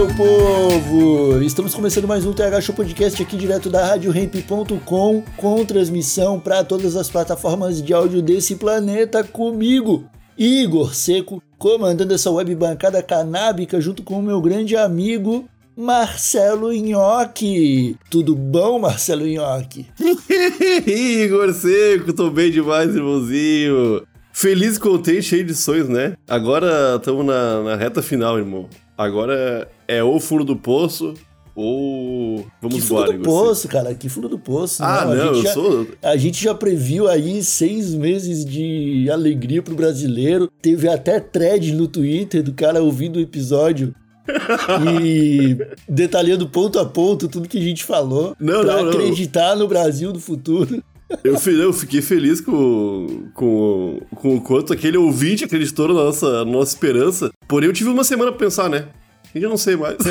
Meu povo! Estamos começando mais um TH Show Podcast aqui direto da RadioRamp.com com transmissão para todas as plataformas de áudio desse planeta comigo, Igor Seco, comandando essa web bancada canábica junto com o meu grande amigo Marcelo Nhoque. Tudo bom, Marcelo Nhoque? Igor Seco, tô bem demais, irmãozinho. Feliz, contente, cheio de sonhos, né? Agora estamos na, na reta final, irmão. Agora é ou fundo do poço ou vamos que fundo voar, do poço, cara, que fundo do poço. Ah, a não, gente eu já, sou- A gente já previu aí seis meses de alegria pro brasileiro. Teve até thread no Twitter do cara ouvindo o episódio e detalhando ponto a ponto tudo que a gente falou Não, pra não, não. acreditar no Brasil do futuro. Eu, eu fiquei feliz com, com, com o quanto aquele ouvinte acreditou na nossa, na nossa esperança. Porém, eu tive uma semana pra pensar, né? Eu não sei mais.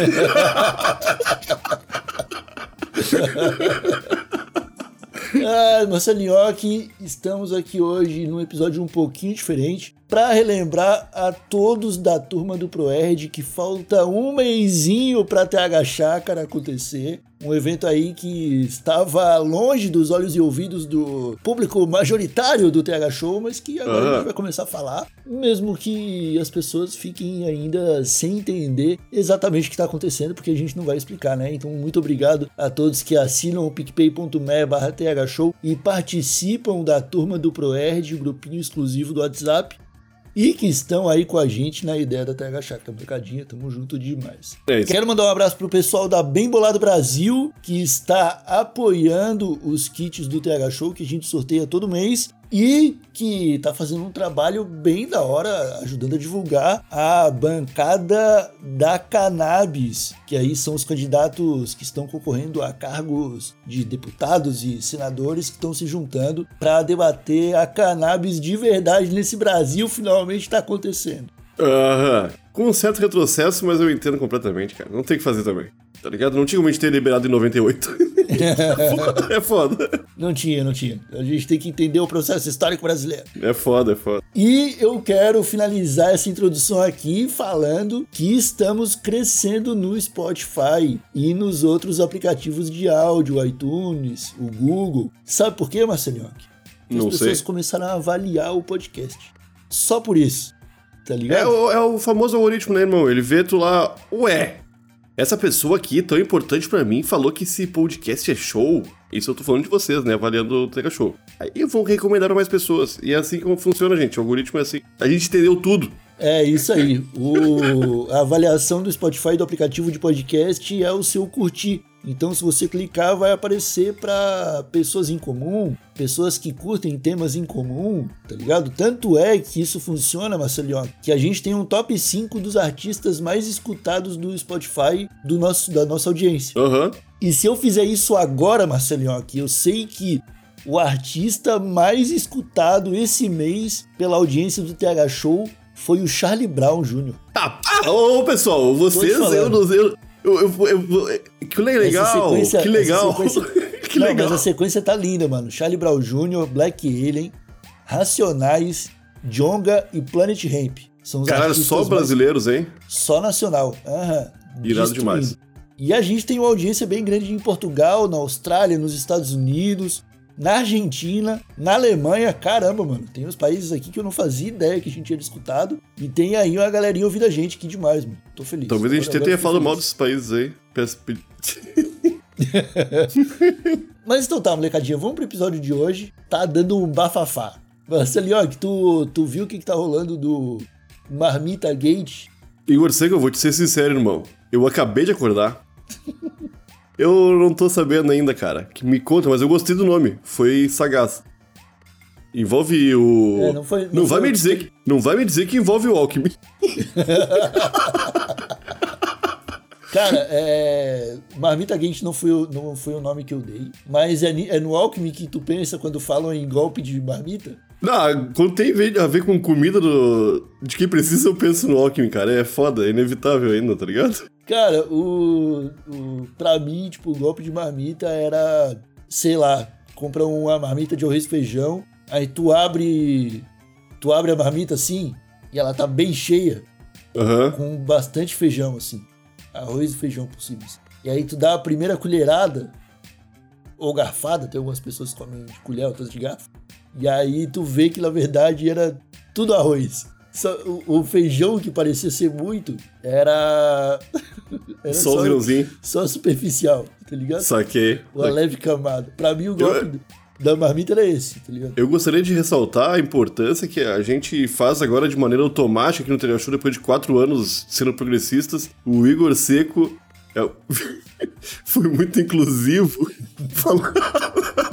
Ah, Marcelo Nhoque, estamos aqui hoje num episódio um pouquinho diferente para relembrar a todos da turma do ProErd que falta um mêsinho para TH Chácara acontecer. Um evento aí que estava longe dos olhos e ouvidos do público majoritário do TH Show, mas que agora a Aham. gente vai começar a falar, mesmo que as pessoas fiquem ainda sem entender exatamente o que está acontecendo, porque a gente não vai explicar, né? Então, muito obrigado a todos que assinam o picpay.me barra thshow e participam da turma do ProErd, o grupinho exclusivo do WhatsApp, e que estão aí com a gente na ideia da TH Chácara. Brincadeira, tamo junto demais. É. Quero mandar um abraço pro pessoal da Bem Bolado Brasil, que está apoiando os kits do TH Show que a gente sorteia todo mês e que tá fazendo um trabalho bem da hora, ajudando a divulgar a bancada da Cannabis, que aí são os candidatos que estão concorrendo a cargos de deputados e senadores que estão se juntando para debater a cannabis de verdade nesse Brasil, finalmente está acontecendo. Aham. Com um certo retrocesso, mas eu entendo completamente, cara. Não tem o que fazer também. Tá ligado? Não tinha como a gente ter liberado em 98. é foda. Não tinha, não tinha. A gente tem que entender o processo histórico brasileiro. É foda, é foda. E eu quero finalizar essa introdução aqui falando que estamos crescendo no Spotify e nos outros aplicativos de áudio, iTunes, o Google. Sabe por quê, Marcelinho? Porque Não as pessoas sei. começaram a avaliar o podcast. Só por isso. Tá É ligado? o, é o famoso algoritmo, né, irmão? Ele vê tu lá, ué, essa pessoa aqui, tão importante pra mim, falou que esse podcast é show. Isso eu tô falando de vocês, né? Avaliando o Tega Show. Aí vão recomendar pra mais pessoas. E é assim como funciona, gente. O algoritmo é assim. A gente entendeu tudo. É isso aí. O- a avaliação do Spotify do aplicativo de podcast é o seu curtir. Então, se você clicar, vai aparecer para pessoas em comum, pessoas que curtem temas em comum, tá ligado? Tanto é que isso funciona, Marcelinho, que a gente tem um top 5 dos artistas mais escutados do Spotify do nosso, da nossa audiência. Aham. E se eu fizer isso agora, Marcelinho, que eu sei que o artista mais escutado esse mês pela audiência do TH Show foi o Charlie Brown Jr. Tá. Ah, ô, pessoal, vocês, eu não sei. Eu, eu, eu- que legal, que legal. que Não, legal. mas a sequência tá linda, mano. Charlie Brown Jr., Black Alien, Racionais, Jonga e Planet Ramp. São os Caralho, só mais- brasileiros, hein? Só nacional. Aham. Irado demais. E a gente tem uma audiência bem grande em Portugal, na Austrália, nos Estados Unidos, na Argentina, na Alemanha. Caramba, mano. Tem uns países aqui que eu não fazia ideia que a gente tinha escutado. E tem aí uma galerinha ouvindo a gente. Que demais, mano. Tô feliz. Talvez a gente tenha falado mal desses países aí. Peço- Mas então tá, molecadinha, vamos pro episódio de hoje. Tá dando um bafafá. Marcelinho, tu, tu viu o que, que tá rolando do Marmita Gate? Igor Seco, eu vou te ser sincero, irmão. Eu acabei de acordar. Eu não tô sabendo ainda, cara. Que me conta, mas eu gostei do nome. Foi sagaz. Envolve o. É, não foi- não não vai foi- me dizer que. Não vai me dizer que envolve o Alckmin. Cara, é. Marmita Quente não foi, o- não foi o nome que eu dei. Mas é, é no Alckmin que tu pensa quando falam em golpe de marmita? Não, quando tem a ver com comida do... de quem precisa, eu penso no Alckmin, cara. É foda, é inevitável ainda, tá ligado? Cara, o, o. Pra mim, tipo, o golpe de marmita era. Sei lá, compra uma marmita de arroz e feijão, aí tu abre. Tu abre a marmita assim, e ela tá bem cheia, Aham. com bastante feijão, assim. Arroz e feijão possíveis. E aí tu dá a primeira colherada, ou garfada, tem algumas pessoas que comem de colher, outras de garfo. E aí tu vê que na verdade era tudo arroz. Só, o, feijão que parecia ser muito era. era Só grãozinhos. só superficial, tá ligado? Saquei. Uma leve camada. Pra mim o golpe da marmita era esse, tá ligado? Eu gostaria de ressaltar a importância que a gente faz agora de maneira automática aqui no Telha Show, depois de quatro anos sendo progressistas. O Igor Seco é foi muito inclusivo falar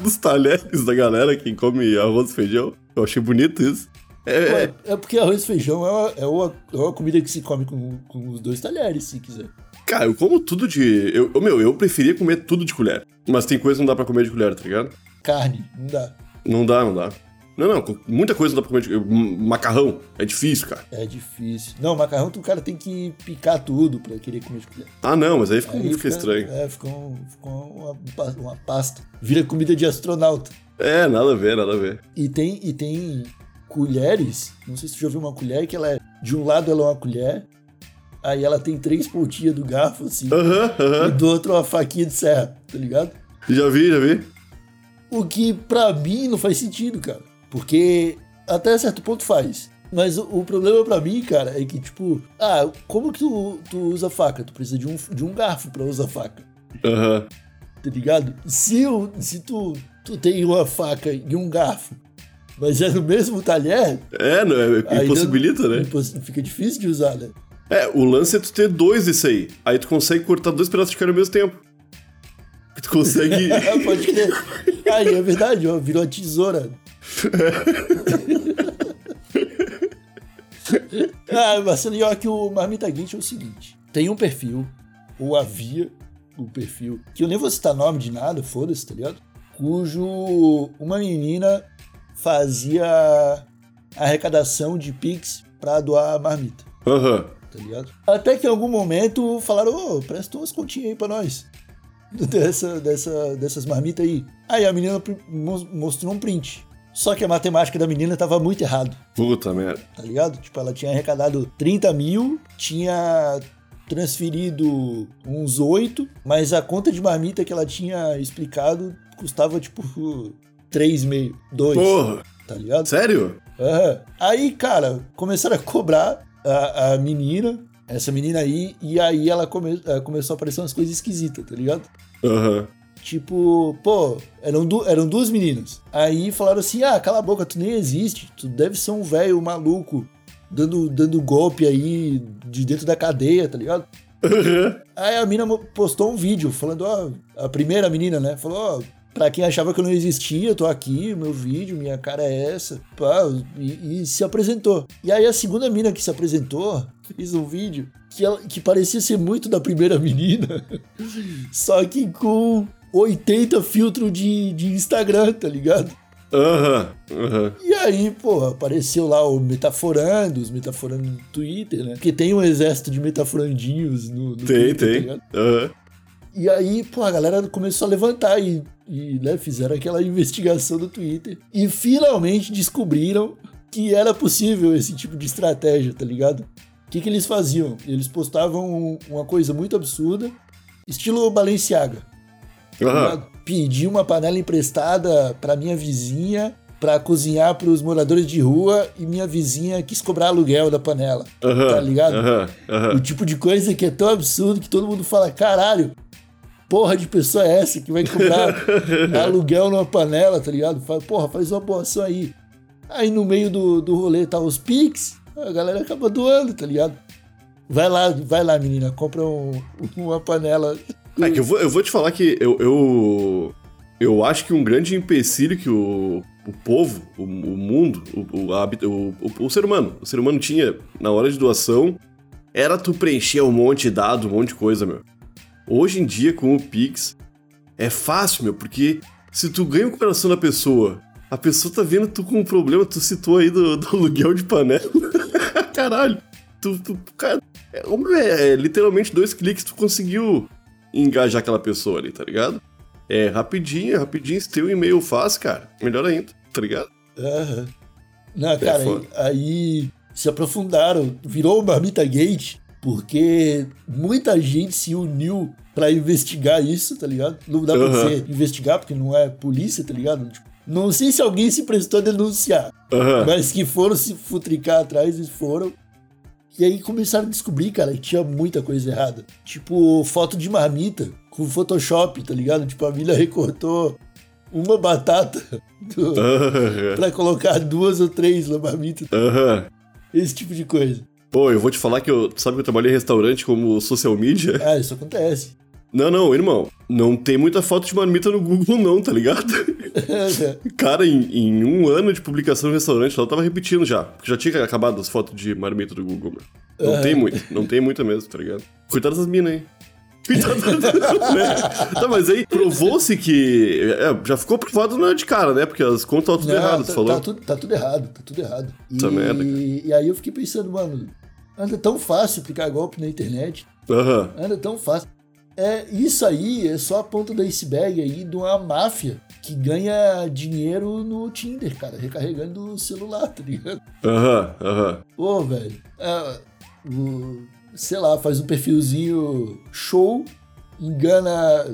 dos talheres da galera que come arroz e feijão. Eu achei bonito isso. É, É, porque arroz e feijão é uma, é uma, é uma comida que se come com, com os dois talheres, se quiser. cara, eu como tudo de. Eu, eu, meu, eu preferia comer tudo de colher. Mas tem coisa que não dá pra comer de colher, tá ligado? Carne, não dá. Não dá, não dá. Não, não, muita coisa não dá pra comer de Macarrão. É difícil, cara. É difícil. Não, macarrão, tu, cara, tem que picar tudo pra querer comer de colher. Ah, não, mas aí fica, Aí fica estranho. É, fica, um- fica uma, uma pasta. Vira comida de astronauta. É, nada a ver, nada a ver. E tem, e tem colheres, não sei se tu já viu uma colher, que ela é, de um lado ela é uma colher, aí ela tem três pontinhas do garfo, assim, Aham, e aham. do outro uma faquinha de serra, tá ligado? Já vi, já vi. O que pra mim não faz sentido, cara. Porque até certo ponto faz. Mas o, o problema pra mim, cara, é que, tipo, ah, como que tu, tu usa faca? Tu precisa de um, de um garfo pra usar faca, Aham. tá ligado? Se, eu, se tu, tu tem uma faca e um garfo, mas é no mesmo talher, É, não, é, aí impossibilita, né? Fica difícil de usar, né? É, o lance é tu ter dois desse aí. Aí tu consegue cortar dois pedaços de carne ao mesmo tempo. Tu consegue. Pode crer. Aí, é verdade, ó, virou a tesoura. ah, Marcelo, e ó, que o Marmita Guinte é o seguinte: tem um perfil, ou havia um perfil, que eu nem vou citar nome de nada, foda-se, tá ligado? Cujo uma menina fazia arrecadação de Pix pra doar marmita, Aham. tá ligado? Até que em algum momento falaram, ô, presta umas continhas aí pra nós. Dessa, dessa, dessas marmitas aí. Aí a menina mostrou um print. Só que a matemática da menina tava muito errado, Puta merda. tá ligado? Tipo, ela tinha arrecadado 30 mil, tinha transferido uns 8, mas a conta de marmita que ela tinha explicado custava tipo 3,5, 2, Porra, tá ligado? sério? Aham. Aí, cara, começaram a cobrar a, a menina, essa menina aí, e aí ela come- eh, começou a aparecer umas coisas esquisitas, tá ligado? Aham. Tipo, pô, eram, du- eram duas meninas. Aí falaram assim: ah, cala a boca, tu nem existe, tu deve ser um velho maluco dando, dando golpe aí de dentro da cadeia, tá ligado? Aham. Aí a mina postou um vídeo falando, ó, a primeira menina, né? Falou, ó, pra quem achava que eu não existia, eu tô aqui, meu vídeo, minha cara é essa, pá, e, e se apresentou. E aí a segunda mina que se apresentou fez um vídeo que, ela- que parecia ser muito da primeira menina, só que com 80 filtros de, de Instagram, tá ligado? Aham. Aham. E aí, pô, apareceu lá o Metaforando, os Metaforando no Twitter, né? Porque tem um exército de metaforandinhos no, no Tem, Twitter, tá tem. ligado? Aham. E aí, pô, a galera começou a levantar e, e né, fizeram aquela investigação no Twitter. E finalmente descobriram que era possível esse tipo de estratégia, tá ligado? O que, que eles faziam? Eles postavam uma coisa muito absurda, estilo Balenciaga. tá Aham. ligado? Pedi uma panela emprestada pra minha vizinha pra cozinhar pros moradores de rua e minha vizinha quis cobrar aluguel da panela. Aham. Tá ligado? Aham. O Aham. tipo de coisa que é tão absurdo que todo mundo fala, caralho, porra de pessoa é essa que vai cobrar aluguel numa panela, tá ligado? Fala, porra, faz uma boa ação aí. Aí no meio do, do rolê tá os Pix, a galera acaba doando, tá ligado? Vai lá, vai lá, menina, compra um- uma panela. É que eu vou, eu vou te falar que eu, eu. eu acho que um grande empecilho que o o povo, o, o mundo, o, o, o, o ser humano. O ser humano tinha, na hora de doação, era tu preencher um monte de dado, um monte de coisa, meu. Hoje em dia, com o Pix, é fácil, meu, porque se tu ganha o coração da pessoa, a pessoa tá vendo tu com um problema, tu citou aí do, do aluguel de panela. Caralho. Tu, tu- cara, é, é, é literalmente dois cliques tu conseguiu engajar aquela pessoa ali, tá ligado? É rapidinho, rapidinho, se tem um e-mail fácil, cara, melhor ainda, tá ligado? Aham. Não, cara, foda. aí, aí se aprofundaram, virou o Marmita Gate, porque muita gente se uniu pra investigar isso, tá ligado? Não dá pra Aham. você investigar, porque não é polícia, tá ligado? Tipo, não sei se alguém se prestou a denunciar, Aham. mas que foram se futricar atrás e foram. E aí começaram a descobrir, cara, que tinha muita coisa errada. Tipo, foto de marmita com Photoshop, tá ligado? Tipo, a Milha recortou uma batata do, Aham. pra colocar duas ou três na marmita. Aham. Esse tipo de coisa. Pô, eu vou te falar que eu. Sabe que eu trabalhei em restaurante como social media? Ah, isso acontece. Não, não, irmão. Não tem muita foto de marmita no Google, não, tá ligado? Cara, em, em um ano de publicação no restaurante, ela tava repetindo já. Porque já tinha acabado as fotos de marmita do Google, meu. Não tem muito, não tem muita mesmo, tá ligado? Coitado das minas aí. Tá, mas aí provou-se que. é, já ficou provado não é de cara, né? Porque as contas estavam tudo Não, erradas, tá, falou. tá tudo, tá tudo errado, tá tudo errado. E, Essa merda, e aí eu fiquei pensando, mano, anda tão fácil aplicar golpe na internet. Aham. Anda tão fácil. É, isso aí é só a ponta do iceberg aí de uma máfia que ganha dinheiro no Tinder, cara, recarregando o celular, tá ligado? Aham, aham. Ô, velho, é, o- sei lá, faz um perfilzinho show, engana,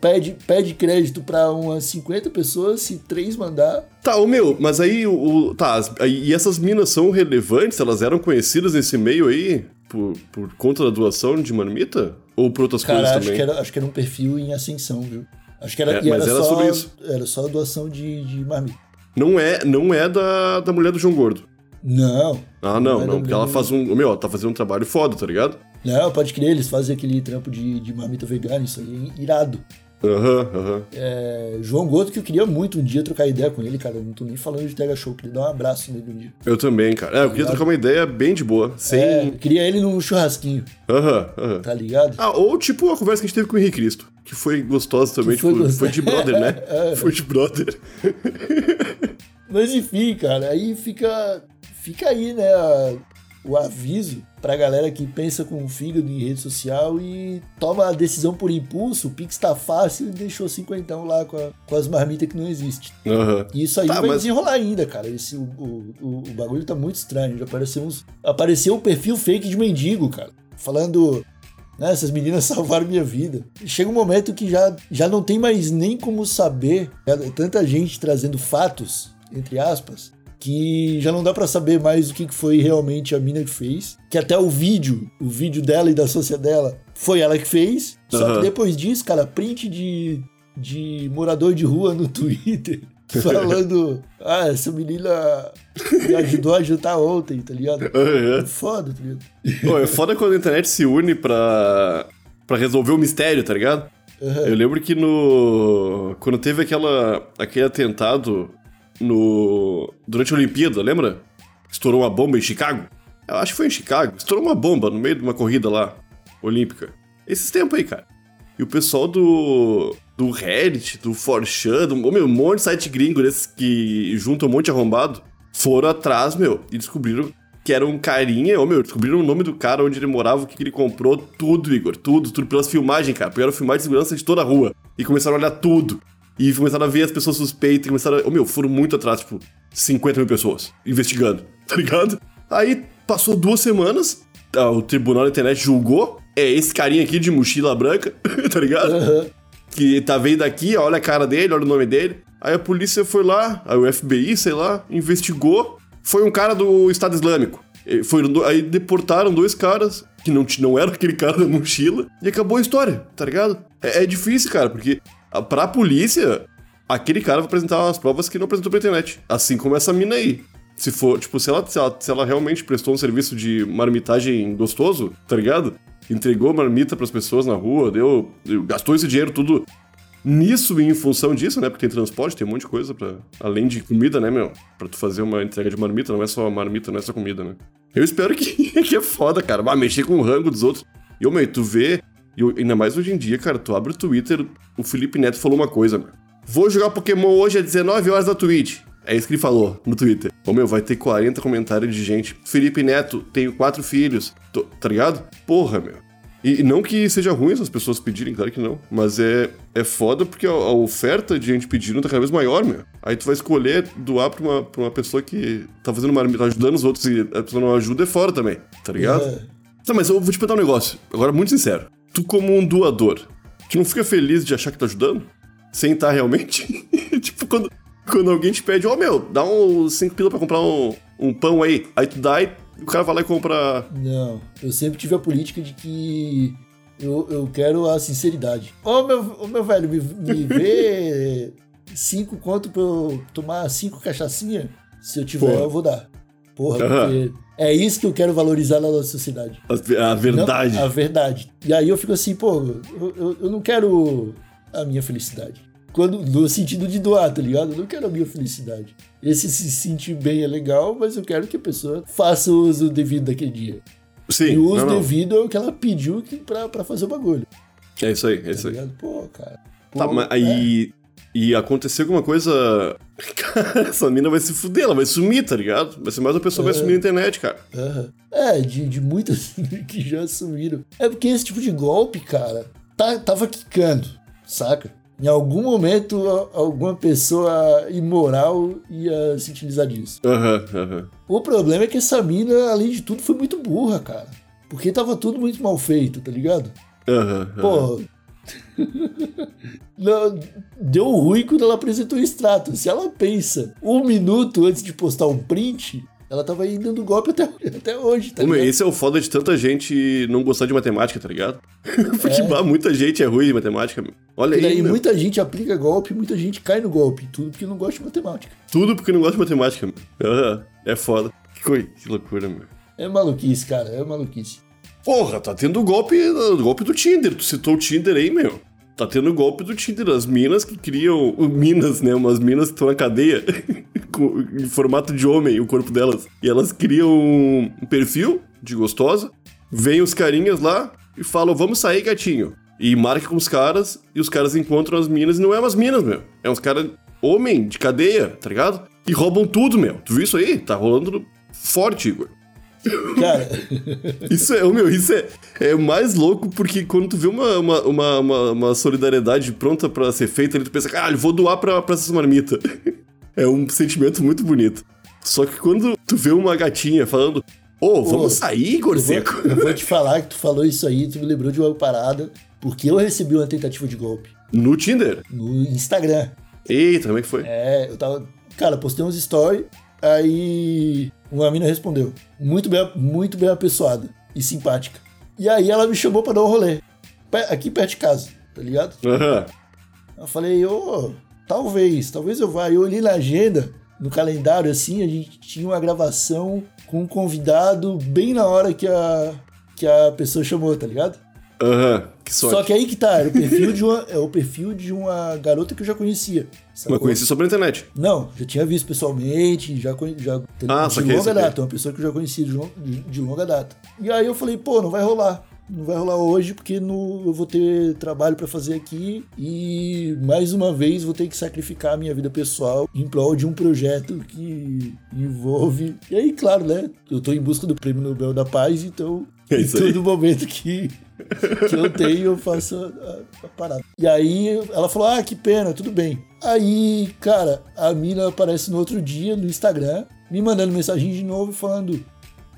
pede, pede crédito pra umas 50 pessoas, se três mandar. Tá, ô meu, mas aí o. o- tá, e essas minas são relevantes? Elas eram conhecidas nesse meio aí? Por, por conta da doação de marmita? Ou por outras Cara, coisas acho também? que, era, acho que era um perfil em ascensão, viu? Acho que era, É, mas era, era só, sobre isso. Era só doação de, de marmita. Não é, não é da, da mulher do João Gordo. Não. Ah, não, Não é não, porque ela faz um. Meu, ela tá fazendo um trabalho foda, tá ligado? Não, pode crer, eles fazem aquele trampo de, de marmita vegana, isso aí é irado. Aham, aham. É, João Gordo, que eu queria muito um dia trocar ideia com ele, cara. Eu não tô nem falando de Tega Show, queria dar um abraço nele um dia. Eu também, cara. É, eu queria trocar uma ideia bem de boa. Sem. É, queria ele num churrasquinho, Aham, aham. tá ligado? Ah, ou tipo a conversa que a gente teve com o Henrique Cristo, que foi gostosa também, Que foi tipo, gostosa. foi de brother, né? É. Foi de brother. Mas enfim, cara, aí fica, fica aí, né, a- o aviso pra galera que pensa com o fígado em rede social e toma a decisão por impulso, o Pix tá fácil e deixou cinquentão lá com, a- com as marmitas que não existem. Aham. E isso aí Tá, vai mas- desenrolar ainda, cara. Esse, o, o, o- o bagulho tá muito estranho. Já apareceu, uns, apareceu um perfil fake de mendigo, cara. Falando, né, essas meninas salvaram minha vida. Chega um momento que já, já não tem mais nem como saber. É tanta gente trazendo fatos, entre aspas, que já não dá pra saber mais o que foi realmente a mina que fez. Que até o vídeo, o vídeo dela e da sócia dela, foi ela que fez. Só Aham. que depois disso, cara, print de, de morador de rua no Twitter. Falando, ah, essa menina me ajudou a jantar ontem, tá ligado? Aham. É foda, tá ligado? Pô, é foda quando a internet se une pra, pra resolver o mistério, tá ligado? Eu lembro que no. Quando teve aquela, aquele atentado no. Durante a Olimpíada, lembra? Estourou uma bomba em Chicago? Eu acho que foi em Chicago. Estourou uma bomba no meio de uma corrida lá, olímpica. Esses tempos aí, cara. E o pessoal do. do Reddit, do 4chan, do, meu, um monte de site gringo desses que juntam um monte de arrombado, foram atrás, meu, e descobriram que era um carinha, ô meu, descobriram o nome do cara, onde ele morava, o que, que ele comprou, tudo, Igor, tudo, tudo pelas filmagens, cara. Pegaram filmagem de segurança de toda a rua e começaram a olhar tudo. E começaram a ver as pessoas suspeitas, começaram a... Ô meu, foram muito atrás, tipo, 50 mil pessoas investigando, tá ligado? Aí passou duas semanas, ah, o tribunal da internet julgou, é esse carinha aqui de mochila branca, tá ligado? Aham. que tá veio daqui, olha a cara dele, olha o nome dele. Aí a polícia foi lá, aí o FBI, sei lá, investigou. Foi um cara do Estado Islâmico. Do- aí deportaram dois caras, que não, não era aquele cara da mochila, e acabou a história, tá ligado? É, é difícil, cara, porque pra polícia, aquele cara vai apresentar as provas que não apresentou pra internet. Assim como essa mina aí. Se for, tipo, se ela, se ela, se ela realmente prestou um serviço de marmitagem gostoso, tá ligado? Entregou marmita pras pessoas na rua, deu, gastou esse dinheiro tudo nisso e em função disso, né? Porque tem transporte, tem um monte de coisa para além de comida, né, meu? Pra tu fazer uma entrega de marmita, não é só marmita, não é só comida, né? Eu espero que, que é foda, cara. Vai mexer com o rango dos outros. E, ô, meu, tu vê, e eu- ainda mais hoje em dia, cara, tu abre o Twitter, o Felipe Neto falou uma coisa, meu. Vou jogar Pokémon hoje às 19 horas da Twitch. É isso que ele falou no Twitter. Ô meu, vai ter 40 comentários de gente. Felipe Neto, tenho quatro filhos. Tô- tá ligado? Porra, meu. E e não que seja ruim essas pessoas pedirem, claro que não. Mas é, é foda porque a, a oferta de gente pedindo tá cada vez maior, meu. Aí tu vai escolher doar pra uma, pra uma pessoa que tá fazendo marmita, tá ajudando os outros e a pessoa não ajuda, é fora também, tá ligado? É. Tá, mas eu vou te perguntar um negócio. Agora, muito sincero. Tu, como um doador, tu não fica feliz de achar que tá ajudando? Sem estar realmente? tipo, quando, quando alguém te pede, ó, meu, dá uns 5 pila pra comprar um, um pão aí. Aí tu dá e o cara vai lá e compra. Não, eu sempre tive a política de que eu, eu quero a sinceridade. Ô meu, ô, meu velho, me, me vê cinco conto pra eu tomar cinco cachaçinha? Se eu tiver, Porra. eu vou dar. Porra, Aham. porque é isso que eu quero valorizar na nossa sociedade. A, a verdade. Não, a verdade. E aí eu fico assim, pô, eu, eu, eu não quero a minha felicidade. Quando, no sentido de doar, tá ligado? Eu não quero a minha felicidade. Esse se sentir bem é legal, mas eu quero que a pessoa faça o uso devido daquele dia. Sim, e o uso não, não. devido é o que ela pediu que, pra, pra fazer o bagulho. É isso aí, é Tá isso aí. ligado? Pô, cara. Tá, Pô, mas aí. E aconteceu alguma coisa. Cara, essa mina vai se fuder, ela vai sumir, tá ligado? Vai ser mais uma pessoa que vai sumir na internet, cara. é. É, de, de muitas que já sumiram. É porque esse tipo de golpe, cara, tá, tava quicando, saca? Em algum momento, alguma pessoa imoral ia se utilizar disso. Aham, aham. O problema é que essa mina, além de tudo, foi muito burra, cara. Porque tava tudo muito mal feito, tá ligado? Aham. aham. Pô. Não, deu ruim quando ela apresentou o extrato. Se ela pensa um minuto antes de postar um print, ela tava aí dando golpe até, até hoje, tá meu, ligado? esse é o foda de tanta gente não gostar de matemática, tá ligado? Porque bah, muita gente é ruim de matemática, meu. Olha E aí, meu. muita gente aplica golpe, muita gente cai no golpe. Tudo porque não gosta de matemática. Tudo porque não gosta de matemática, meu. É foda. Que, coi- que loucura, meu. É maluquice, cara, é maluquice. Porra, tá tendo golpe, golpe do Tinder. Tu citou o Tinder aí, meu. Tá tendo golpe do Tinder. As minas que criam. uh, Minas, né? Umas minas que estão na cadeia. em formato de homem, o corpo delas. E elas criam um perfil de gostosa. Vem os carinhas lá e falam: Vamos sair, gatinho. E marca com os caras. E os caras encontram as minas. E não é umas minas, meu. É uns caras homem de cadeia, tá ligado? E roubam tudo, meu. Tu viu isso aí? Tá rolando forte, Igor. Cara, Isso é, meu, isso é, é mais louco porque quando tu vê uma, uma, uma, uma, uma solidariedade pronta pra ser feita, tu pensa, caralho, vou doar pra, pra essas marmitas. É um sentimento muito bonito. Só que quando tu vê uma gatinha falando, ô, vamos sair, eu vou, eu vou te falar que tu falou isso aí, tu me lembrou de uma parada, porque eu recebi uma tentativa de golpe No Tinder? no Instagram. Eita, como é que foi? É, eu tava. Cara, postei uns stories, aí uma mina respondeu. Muito bem, muito bem apessoada e simpática. E aí ela me chamou pra dar um rolê. Aqui perto de casa, tá ligado? Aham. Eu falei, ô, talvez, talvez eu vá. Eu olhei na agenda, no calendário, assim, a gente tinha uma gravação com um convidado bem na hora que a, que a pessoa chamou, tá ligado? Aham. Que sorte. Só que aí que tá, era o perfil de uma, é o perfil de uma garota que eu já conhecia. sacou? Mas conheci sobre a internet. Não, já tinha visto pessoalmente, já, já Ah, de longa data, uma pessoa que eu já conhecia de, de- de longa data. E aí eu falei, pô, não vai rolar. Não vai rolar hoje porque no, eu vou ter trabalho pra fazer aqui e mais uma vez vou ter que sacrificar a minha vida pessoal em prol de um projeto que envolve. E aí, claro, né? Eu tô em busca do Prêmio Nobel da Paz, então É em todo momento que, que eu tenho, eu faço a, a- parada. E aí ela falou: Ah, que pena, tudo bem. Aí, cara, a mina aparece no outro dia no Instagram, me mandando mensagem de novo falando: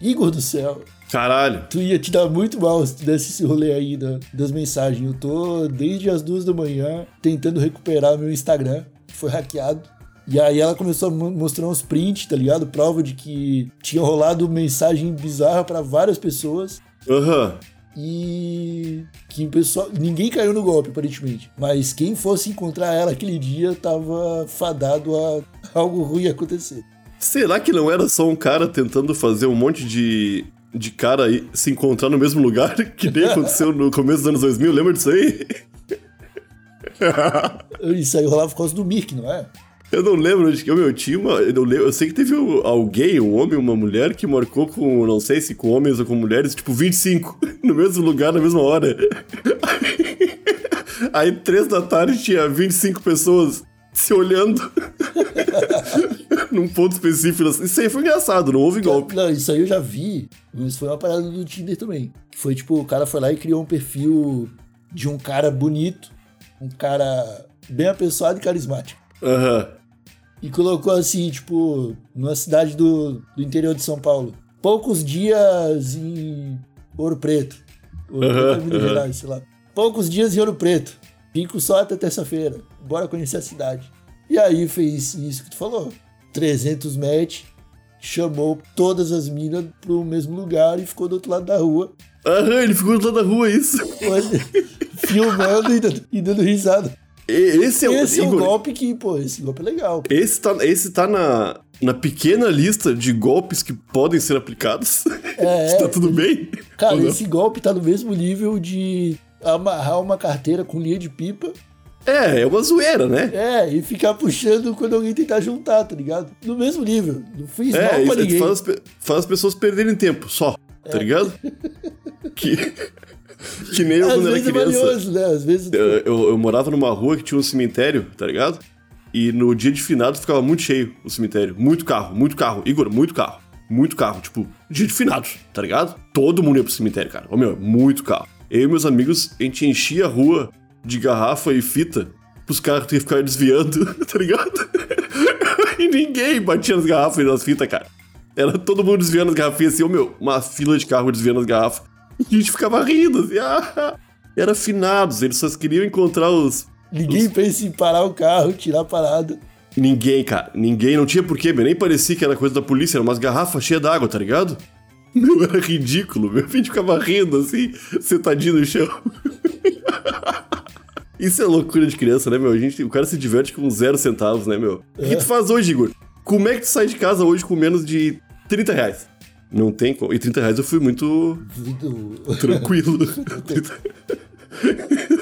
Igor do céu, Caralho. tu ia te dar muito mal se tu desse esse rolê aí da- das mensagens. Eu tô desde as duas da manhã tentando recuperar meu Instagram, que foi hackeado. E aí ela começou a mo- mostrar uns prints, tá ligado? Prova de que tinha rolado mensagem bizarra pra várias pessoas Aham. E que o pessoal. Ninguém caiu no golpe, aparentemente. Mas quem fosse encontrar ela aquele dia tava fadado a algo ruim acontecer. Será que não era só um cara tentando fazer um monte de, de cara aí se encontrar no mesmo lugar? Que nem aconteceu no começo dos anos 2000, lembra disso aí? Isso aí rolava por causa do Mirk, não é? Eu não lembro onde que eu, meu, tinha uma. Eu, lembro, eu sei que teve alguém, um homem, uma mulher, que marcou com, não sei se com homens ou com mulheres, tipo 25, no mesmo lugar, na mesma hora. Aí, três da tarde, tinha 25 pessoas se olhando num ponto específico. Isso aí foi engraçado, não houve golpe. Não, isso aí eu já vi. Isso foi uma parada do Tinder também. Que foi tipo, o cara foi lá e criou um perfil de um cara bonito, um cara bem apessoado e carismático. Aham. E colocou assim, tipo, numa cidade do, do interior de São Paulo. Poucos dias em Ouro Preto. Ouro Preto é Minas aham. Gerais, sei lá. Poucos dias em Ouro Preto. Pico só até terça-feira. Bora conhecer a cidade. E aí fez isso que tu falou. 300 match, chamou todas as minas pro mesmo lugar e ficou do outro lado da rua, Aham, ele ficou do lado da rua, isso. olha, filmando e dando, e dando risada. Esse é. Esse é um golpe que, pô, esse golpe é legal. Esse tá, esse tá na, na pequena lista de golpes que podem ser aplicados. É, tá tudo bem? Cara, esse golpe tá no mesmo nível de amarrar uma carteira com linha de pipa, É, é uma zoeira, né? é, e ficar puxando quando alguém tentar juntar, tá ligado? No mesmo nível. Não fiz mal É, pra isso ninguém. faz, faz as pessoas perderem tempo, só, É. tá ligado? Que, que nem eu Às quando era é criança. valioso, né? Às vezes. Eu, eu- eu morava numa rua que tinha um cemitério, tá ligado? E no dia de finados ficava muito cheio o cemitério. Muito carro, muito carro. Igor, muito carro. Muito carro. Tipo, dia de finados, tá ligado? Todo mundo ia pro cemitério, cara. Ô meu, muito carro. Eu e meus amigos, a gente enchia a rua de garrafa e fita pros caras que ficar desviando, tá ligado? e ninguém batia nas garrafas e nas fitas, cara. Era todo mundo desviando as garrafinhas assim, ô meu, uma fila de carro desviando as garrafas. E a gente ficava rindo, assim, ah, era finados, eles só queriam encontrar os. Ninguém pensa em parar o carro, tirar a parada. Ninguém, cara, ninguém, não tinha porquê, nem parecia que era coisa da polícia, eram umas garrafas cheias d'água, tá ligado? Meu, era ridículo, meu, a gente ficava rindo assim, sentadinho no chão. Isso é loucura de criança, né, meu? A gente, o cara se diverte com zero centavos, né, meu? O que tu faz hoje, Igor? Como é que tu sai de casa hoje com menos de 30 reais? Não tem como. E 30 reais eu fui muito Do- tranquilo.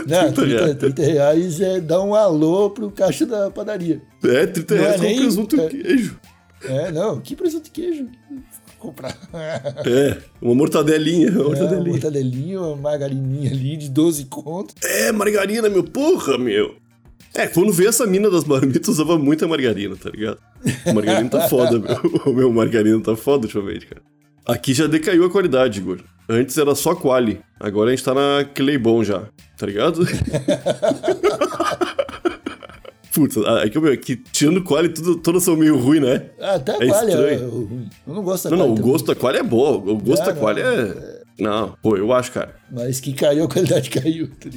Não, 30, reais. 30 reais é dar um alô pro caixa da padaria. É, 30 Não é reais com nem- presunto é. e queijo. É, não, que presunto e queijo. Comprar. É, uma mortadelinha. Uma É, uma mortadelinha. mortadelinha, uma margarininha ali de 12 contos. É, margarina, meu. Porra, meu. É, quando veio essa mina das marmitas, usava muita margarina, tá ligado? Margarina tá foda, meu. O meu margarina tá foda ultimamente, cara. Aqui já decaiu a qualidade, Igor. Antes era só quali. Agora a gente tá na Claybon já, tá ligado? Putz, é que, meu, é que tirando quali, tudo, todas são meio ruim, né? Ah, até a É qualha é ruim. Eu não gosto da Não, não, o gosto da quali é bom. O gosto Ah, da não, quali é... Não, pô, eu acho, cara. Mas que caiu, a qualidade caiu. tá?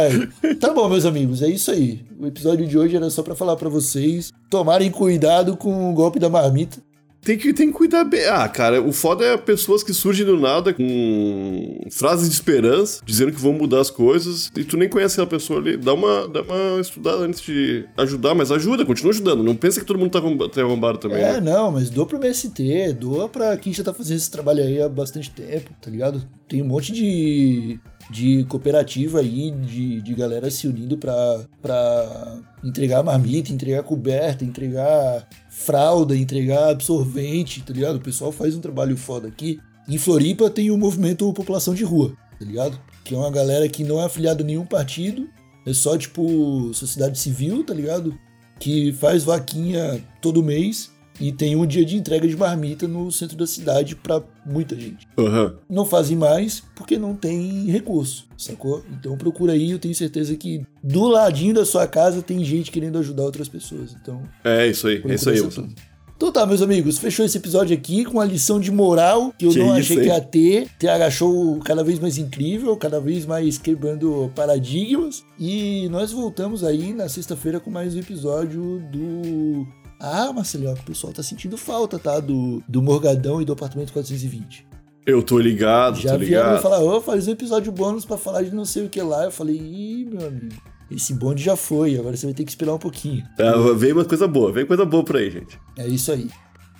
Ai, tá bom, meus amigos, é isso aí. O episódio de hoje era só pra falar pra vocês tomarem cuidado com o golpe da marmita. Tem que, tem que cuidar bem. Ah, cara, o foda é pessoas que surgem do nada com frases de esperança, dizendo que vão mudar as coisas, e tu nem conhece aquela pessoa ali. Dá uma, dá uma estudada antes de ajudar, mas ajuda, continua ajudando. Não pensa que todo mundo tá arromba- tá arrombado também, É, né? não, mas doa pro MST, doa pra quem já tá fazendo esse trabalho aí há bastante tempo, tá ligado? Tem um monte de, de cooperativa aí, de, de galera se unindo pra entregar marmita, entregar coberta, entregar fralda, entregar absorvente, tá ligado? O pessoal faz um trabalho foda aqui. Em Floripa tem o movimento População de Rua, tá ligado? Que é uma galera que não é afiliada a nenhum partido, é só tipo sociedade civil, tá ligado? que faz vaquinha todo mês e tem um dia de entrega de marmita no centro da cidade pra muita gente. Aham. Não fazem mais porque não tem recurso, sacou? Então procura aí, eu tenho certeza que do ladinho da sua casa tem gente querendo ajudar outras pessoas. Então, É isso aí, é isso aí, tudo. Então tá, meus amigos, fechou esse episódio aqui com a lição de moral que eu Que não achei que ia ter. TH Show cada vez mais incrível, cada vez mais quebrando paradigmas. E nós voltamos aí na sexta-feira com mais um episódio do. Ah, Marcelinho, o pessoal tá sentindo falta, tá? Do, do Morgadão e do apartamento 420. Eu tô ligado, Já tô ligado. falar, ô, faz um episódio bônus pra falar de não sei o que lá. Eu falei, ih, meu amigo, esse bonde já foi, agora você vai ter que esperar um pouquinho. É, veio uma coisa boa, veio coisa boa por aí, gente. É isso aí.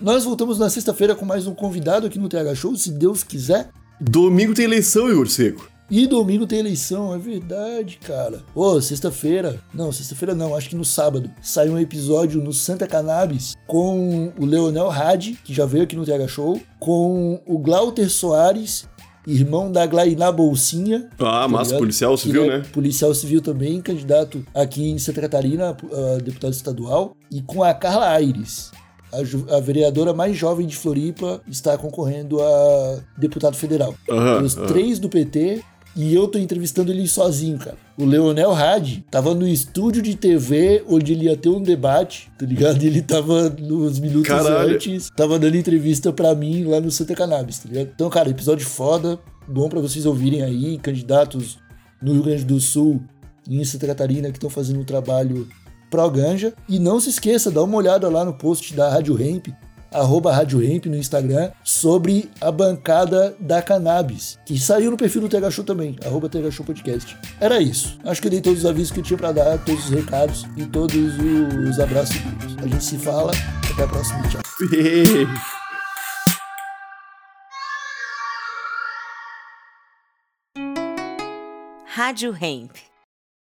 Nós voltamos na sexta-feira com mais um convidado aqui no TH Show, se Deus quiser. Domingo tem eleição, Igor Seco. E domingo tem eleição, é verdade, cara. Ô, sexta-feira. Não, sexta-feira não, acho que no sábado. Saiu um episódio no Santa Cannabis com o Leonel Hadi, que já veio aqui no TH Show, com o Glauter Soares irmão da Glainá Bolsinha. Ah, tá massa, ligado? policial civil, é né? Policial civil também, candidato aqui em Santa Catarina, a deputado estadual. E com a Carla Aires. A, a vereadora mais jovem de Floripa está concorrendo a deputado federal. Aham, Os aham. três do PT e eu tô entrevistando ele sozinho, cara. O Leonel Hadi tava no estúdio de TV onde ele ia ter um debate, tá ligado? E ele tava nos minutos Caralho. antes, tava dando entrevista pra mim lá no Santa Cannabis, tá ligado? Então, cara, episódio foda, bom pra vocês ouvirem aí, candidatos no Rio Grande do Sul e em Santa Catarina que estão fazendo um trabalho pró-ganja. E não se esqueça, dá uma olhada lá no post da Rádio Hemp, arroba Rádio Hemp no Instagram, sobre a bancada da cannabis, que saiu no perfil do TH Show também, arroba TH Show Podcast. Era isso. Acho que eu dei todos os avisos que eu tinha pra dar, todos os recados e todos os abraços. A gente se fala, até a próxima, tchau. Rádio Hemp.